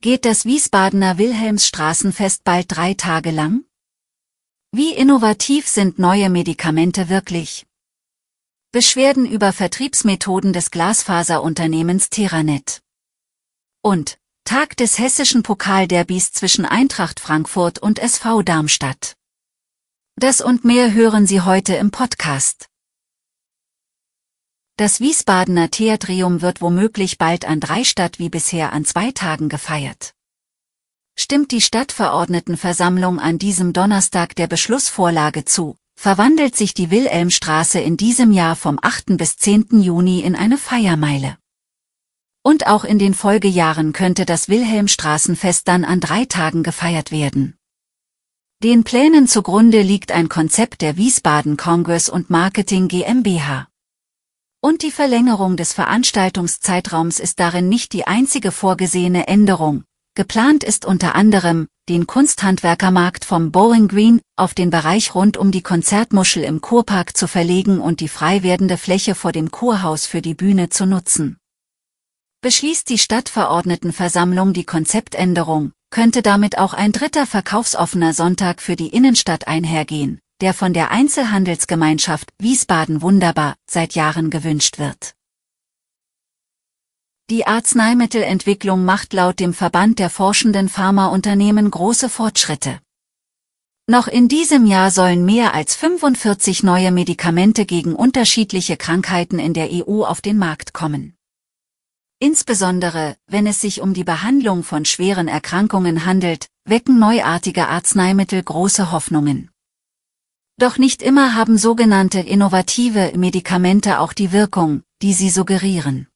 Geht das Wiesbadener Wilhelmsstraßenfest bald drei Tage lang? Wie innovativ sind neue Medikamente wirklich? Beschwerden über Vertriebsmethoden des Glasfaserunternehmens Teranet. Und Tag des hessischen Pokalderbys zwischen Eintracht Frankfurt und SV Darmstadt. Das und mehr hören Sie heute im Podcast. Das Wiesbadener Theatrium wird womöglich bald an drei statt wie bisher an zwei Tagen gefeiert. Stimmt die Stadtverordnetenversammlung an diesem Donnerstag der Beschlussvorlage zu, verwandelt sich die Wilhelmstraße in diesem Jahr vom 8. bis 10. Juni in eine Feiermeile. Und auch in den Folgejahren könnte das Wilhelmstraßenfest dann an drei Tagen gefeiert werden. Den Plänen zugrunde liegt ein Konzept der Wiesbaden Congress und Marketing GmbH. Und die Verlängerung des Veranstaltungszeitraums ist darin nicht die einzige vorgesehene Änderung. Geplant ist unter anderem, den Kunsthandwerkermarkt vom Bowling Green auf den Bereich rund um die Konzertmuschel im Kurpark zu verlegen und die frei werdende Fläche vor dem Kurhaus für die Bühne zu nutzen. Beschließt die Stadtverordnetenversammlung die Konzeptänderung, könnte damit auch ein dritter verkaufsoffener Sonntag für die Innenstadt einhergehen der von der Einzelhandelsgemeinschaft Wiesbaden Wunderbar seit Jahren gewünscht wird. Die Arzneimittelentwicklung macht laut dem Verband der forschenden Pharmaunternehmen große Fortschritte. Noch in diesem Jahr sollen mehr als 45 neue Medikamente gegen unterschiedliche Krankheiten in der EU auf den Markt kommen. Insbesondere, wenn es sich um die Behandlung von schweren Erkrankungen handelt, wecken neuartige Arzneimittel große Hoffnungen. Doch nicht immer haben sogenannte innovative Medikamente auch die Wirkung, die sie suggerieren.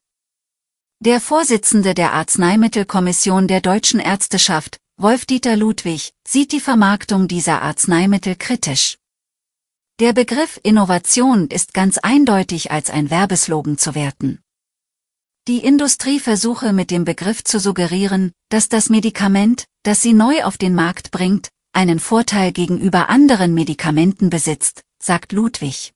Der Vorsitzende der Arzneimittelkommission der deutschen Ärzteschaft, Wolf-Dieter Ludwig, sieht die Vermarktung dieser Arzneimittel kritisch. Der Begriff Innovation ist ganz eindeutig als ein Werbeslogan zu werten. Die Industrie versuche mit dem Begriff zu suggerieren, dass das Medikament, das sie neu auf den Markt bringt, einen Vorteil gegenüber anderen Medikamenten besitzt, sagt Ludwig.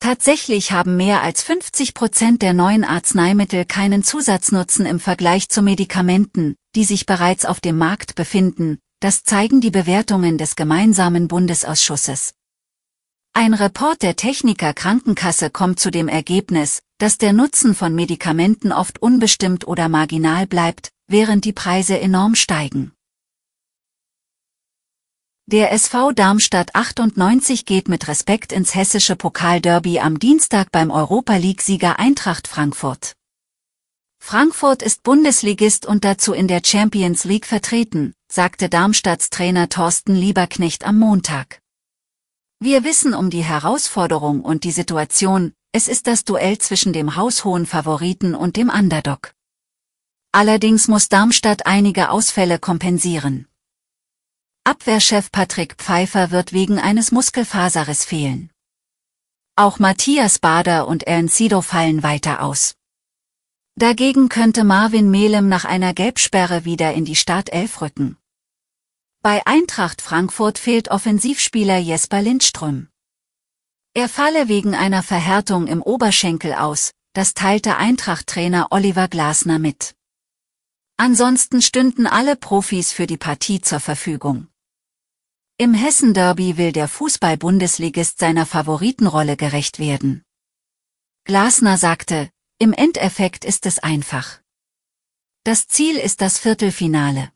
Tatsächlich haben mehr als 50 Prozent der neuen Arzneimittel keinen Zusatznutzen im Vergleich zu Medikamenten, die sich bereits auf dem Markt befinden, das zeigen die Bewertungen des gemeinsamen Bundesausschusses. Ein Report der Techniker Krankenkasse kommt zu dem Ergebnis, dass der Nutzen von Medikamenten oft unbestimmt oder marginal bleibt, während die Preise enorm steigen. Der SV Darmstadt 98 geht mit Respekt ins hessische Pokalderby am Dienstag beim Europa League-Sieger Eintracht Frankfurt. Frankfurt ist Bundesligist und dazu in der Champions League vertreten, sagte Darmstadts Trainer Thorsten Lieberknecht am Montag. Wir wissen um die Herausforderung und die Situation, es ist das Duell zwischen dem haushohen Favoriten und dem Underdog. Allerdings muss Darmstadt einige Ausfälle kompensieren. Abwehrchef Patrick Pfeiffer wird wegen eines Muskelfaserriss fehlen. Auch Matthias Bader und Encido fallen weiter aus. Dagegen könnte Marvin Melem nach einer Gelbsperre wieder in die Startelf rücken. Bei Eintracht Frankfurt fehlt Offensivspieler Jesper Lindström. Er falle wegen einer Verhärtung im Oberschenkel aus, das teilte Eintracht-Trainer Oliver Glasner mit. Ansonsten stünden alle Profis für die Partie zur Verfügung. Im Hessen-Derby will der Fußball-Bundesligist seiner Favoritenrolle gerecht werden. Glasner sagte, im Endeffekt ist es einfach. Das Ziel ist das Viertelfinale.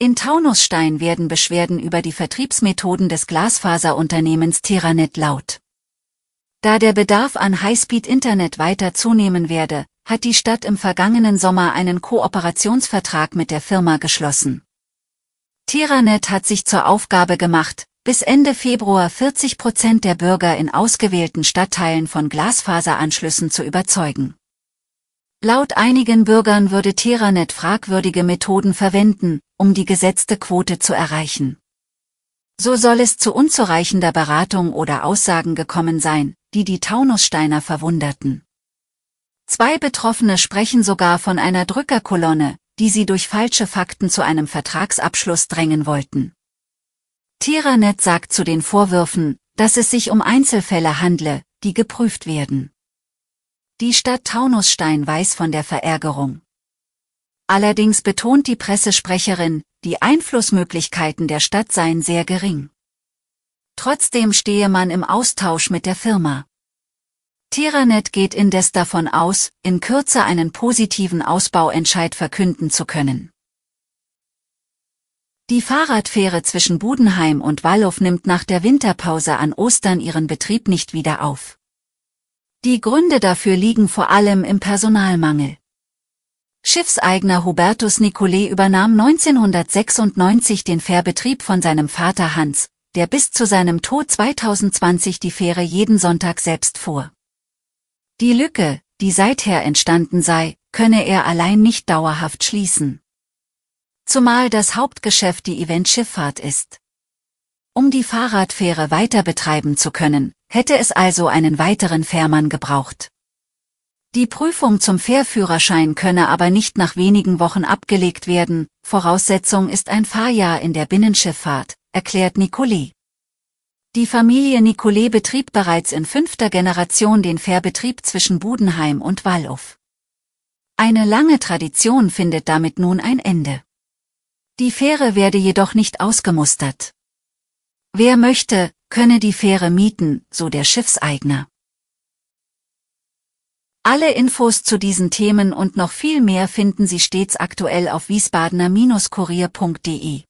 In Taunusstein werden Beschwerden über die Vertriebsmethoden des Glasfaserunternehmens Teranet laut. Da der Bedarf an Highspeed-Internet weiter zunehmen werde, hat die Stadt im vergangenen Sommer einen Kooperationsvertrag mit der Firma geschlossen. Teranet hat sich zur Aufgabe gemacht, bis Ende Februar 40 Prozent der Bürger in ausgewählten Stadtteilen von Glasfaseranschlüssen zu überzeugen. Laut einigen Bürgern würde Teranet fragwürdige Methoden verwenden, um die gesetzte Quote zu erreichen. So soll es zu unzureichender Beratung oder Aussagen gekommen sein, die die Taunussteiner verwunderten. Zwei Betroffene sprechen sogar von einer Drückerkolonne, die sie durch falsche Fakten zu einem Vertragsabschluss drängen wollten. Teranet sagt zu den Vorwürfen, dass es sich um Einzelfälle handle, die geprüft werden. Die Stadt Taunusstein weiß von der Verärgerung. Allerdings betont die Pressesprecherin, die Einflussmöglichkeiten der Stadt seien sehr gering. Trotzdem stehe man im Austausch mit der Firma. Teranet geht indes davon aus, in Kürze einen positiven Ausbauentscheid verkünden zu können. Die Fahrradfähre zwischen Budenheim und Wallow nimmt nach der Winterpause an Ostern ihren Betrieb nicht wieder auf. Die Gründe dafür liegen vor allem im Personalmangel. Schiffseigner Hubertus Nicolet übernahm 1996 den Fährbetrieb von seinem Vater Hans, der bis zu seinem Tod 2020 die Fähre jeden Sonntag selbst fuhr. Die Lücke, die seither entstanden sei, könne er allein nicht dauerhaft schließen. Zumal das Hauptgeschäft die Eventschifffahrt ist. Um die Fahrradfähre weiter betreiben zu können, hätte es also einen weiteren Fährmann gebraucht. Die Prüfung zum Fährführerschein könne aber nicht nach wenigen Wochen abgelegt werden, Voraussetzung ist ein Fahrjahr in der Binnenschifffahrt, erklärt Nicolet. Die Familie Nicolet betrieb bereits in fünfter Generation den Fährbetrieb zwischen Budenheim und Wallow. Eine lange Tradition findet damit nun ein Ende. Die Fähre werde jedoch nicht ausgemustert. Wer möchte, könne die Fähre mieten, so der Schiffseigner. Alle Infos zu diesen Themen und noch viel mehr finden Sie stets aktuell auf wiesbadener-kurier.de.